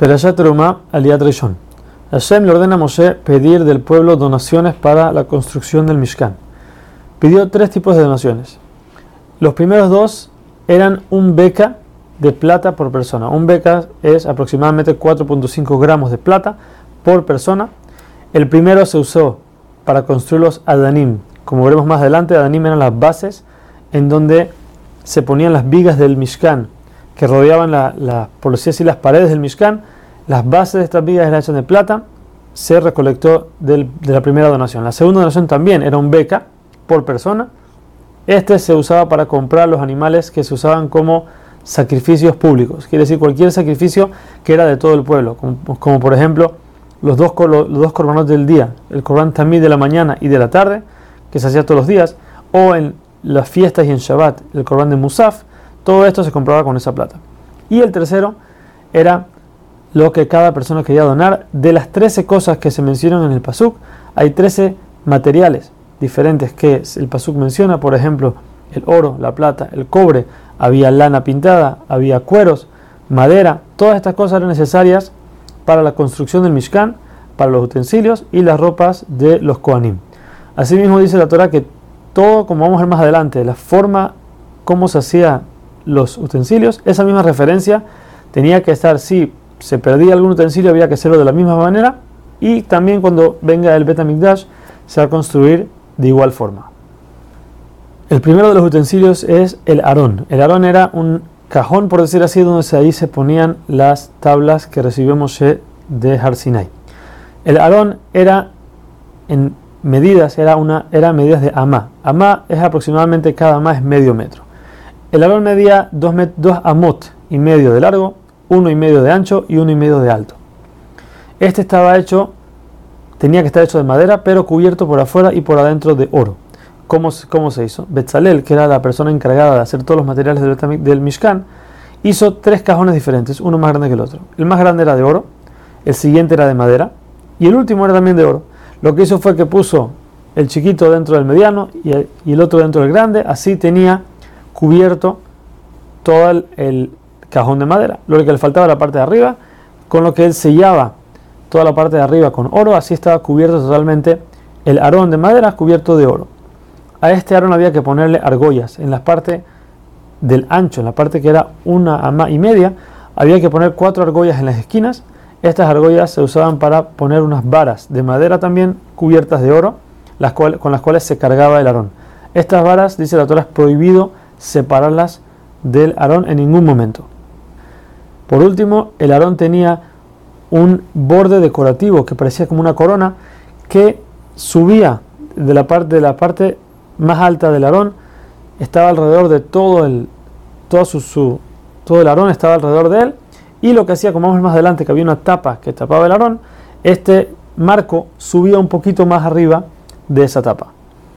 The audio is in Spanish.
Perashat Terumá, Aliat Rishon. Hashem le ordena a Moshe pedir del pueblo donaciones para la construcción del Mishkan. Pidió tres tipos de donaciones. Los primeros dos eran un beca de plata por persona. Un beca es aproximadamente 4.5 gramos de plata por persona. El primero se usó para construir los Adanim. Como veremos más adelante, Adanim eran las bases en donde se ponían las vigas del Mishkan que rodeaban la, por las paredes del Mishkan, las bases de estas vigas eran hechas de plata, se recolectó de la primera donación. La segunda donación también era un beca por persona. Este se usaba para comprar los animales que se usaban como sacrificios públicos, quiere decir cualquier sacrificio que era de todo el pueblo, como, por ejemplo los dos, los dos corbanos del día, el corbán tamí de la mañana y de la tarde, que se hacía todos los días, o en las fiestas y en Shabbat, el corbán de Musaf, todo esto se compraba con esa plata. Y el tercero era lo que cada persona quería donar. De las 13 cosas que se mencionan en el Pasuk, hay 13 materiales diferentes que el Pasuk menciona, por ejemplo, el oro, la plata, el cobre, había lana pintada, había cueros, madera, todas estas cosas eran necesarias para la construcción del Mishkan, para los utensilios y las ropas de los Kohanim. Asimismo dice la Torah que todo, como vamos a ver más adelante, la forma como se hacía los utensilios, esa misma referencia tenía que estar, si se perdía algún utensilio, había que hacerlo de la misma manera, y también cuando venga el Betamikdash se va a construir de igual forma. El primero de los utensilios es el arón. El arón era un cajón, por decir así, donde ahí se ponían las tablas que recibió Moshe de Har El arón era en medidas, era, una, era medidas de amá. Amá es aproximadamente, cada amá es medio metro. El árbol medía 2 amot y medio de largo, uno y medio de ancho y uno y medio de alto. Este estaba hecho, tenía que estar hecho de madera, pero cubierto por afuera y por adentro de oro. ¿Cómo, cómo se hizo? Betzalel, que era la persona encargada de hacer todos los materiales del, del Mishkan, hizo tres cajones diferentes, uno más grande que el otro. El más grande era de oro, el siguiente era de madera y el último era también de oro. Lo que hizo fue que puso el chiquito dentro del mediano y el otro dentro del grande, así tenía cubierto todo el, cajón de madera. Lo que le faltaba la parte de arriba, con lo que él sellaba toda la parte de arriba con oro, así estaba cubierto totalmente el arón de madera cubierto de oro. A este arón había que ponerle argollas en la parte del ancho, en la parte que era una ama y media, había que poner cuatro argollas en las esquinas. Estas argollas se usaban para poner unas varas de madera también cubiertas de oro, las con las cuales se cargaba el arón. Estas varas, dice la Torah, es prohibido separarlas del arón en ningún momento. Por último, el arón tenía un borde decorativo que parecía como una corona que subía de la parte, de la parte más alta del arón, estaba alrededor de todo el, todo, su, todo el arón estaba alrededor de él, y lo que hacía, como vamos más adelante, que había una tapa que tapaba el arón, este marco subía un poquito más arriba de esa tapa.